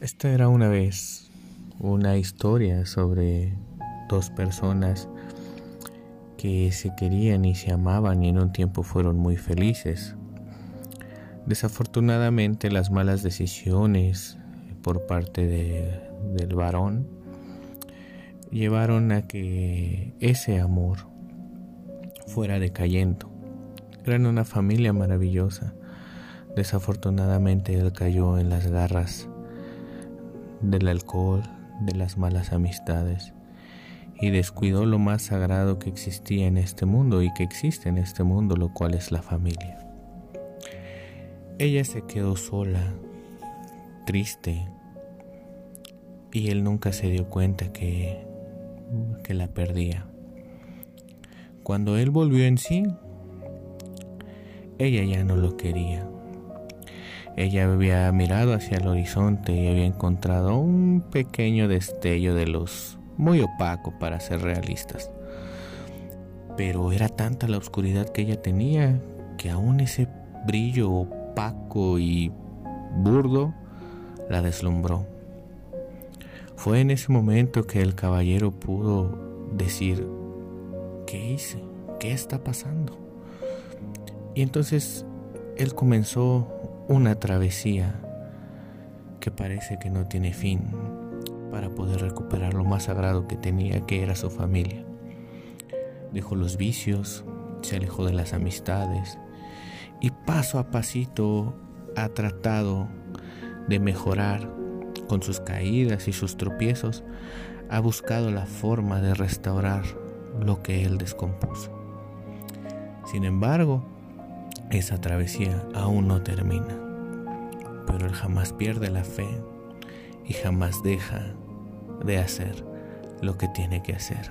Esta era una vez una historia sobre dos personas que se querían y se amaban y en un tiempo fueron muy felices. Desafortunadamente las malas decisiones por parte del varón llevaron a que ese amor fuera decayendo. Eran una familia maravillosa. Desafortunadamente él cayó en las garras del alcohol, de las malas amistades y descuidó lo más sagrado que existía en este mundo y que existe en este mundo, lo cual es la familia. Ella se quedó sola, triste, y él nunca se dio cuenta que, que la perdía. Cuando él volvió en sí, ella ya no lo quería. Ella había mirado hacia el horizonte y había encontrado un pequeño destello de luz, muy opaco para ser realistas. Pero era tanta la oscuridad que ella tenía que aún ese brillo opaco y burdo la deslumbró. Fue en ese momento que el caballero pudo decir, ¿qué hice? ¿Qué está pasando? Y entonces él comenzó una travesía que parece que no tiene fin para poder recuperar lo más sagrado que tenía, que era su familia. Dejó los vicios, se alejó de las amistades y paso a pasito ha tratado de mejorar con sus caídas y sus tropiezos, ha buscado la forma de restaurar lo que él descompuso. Sin embargo, esa travesía aún no termina, pero él jamás pierde la fe y jamás deja de hacer lo que tiene que hacer.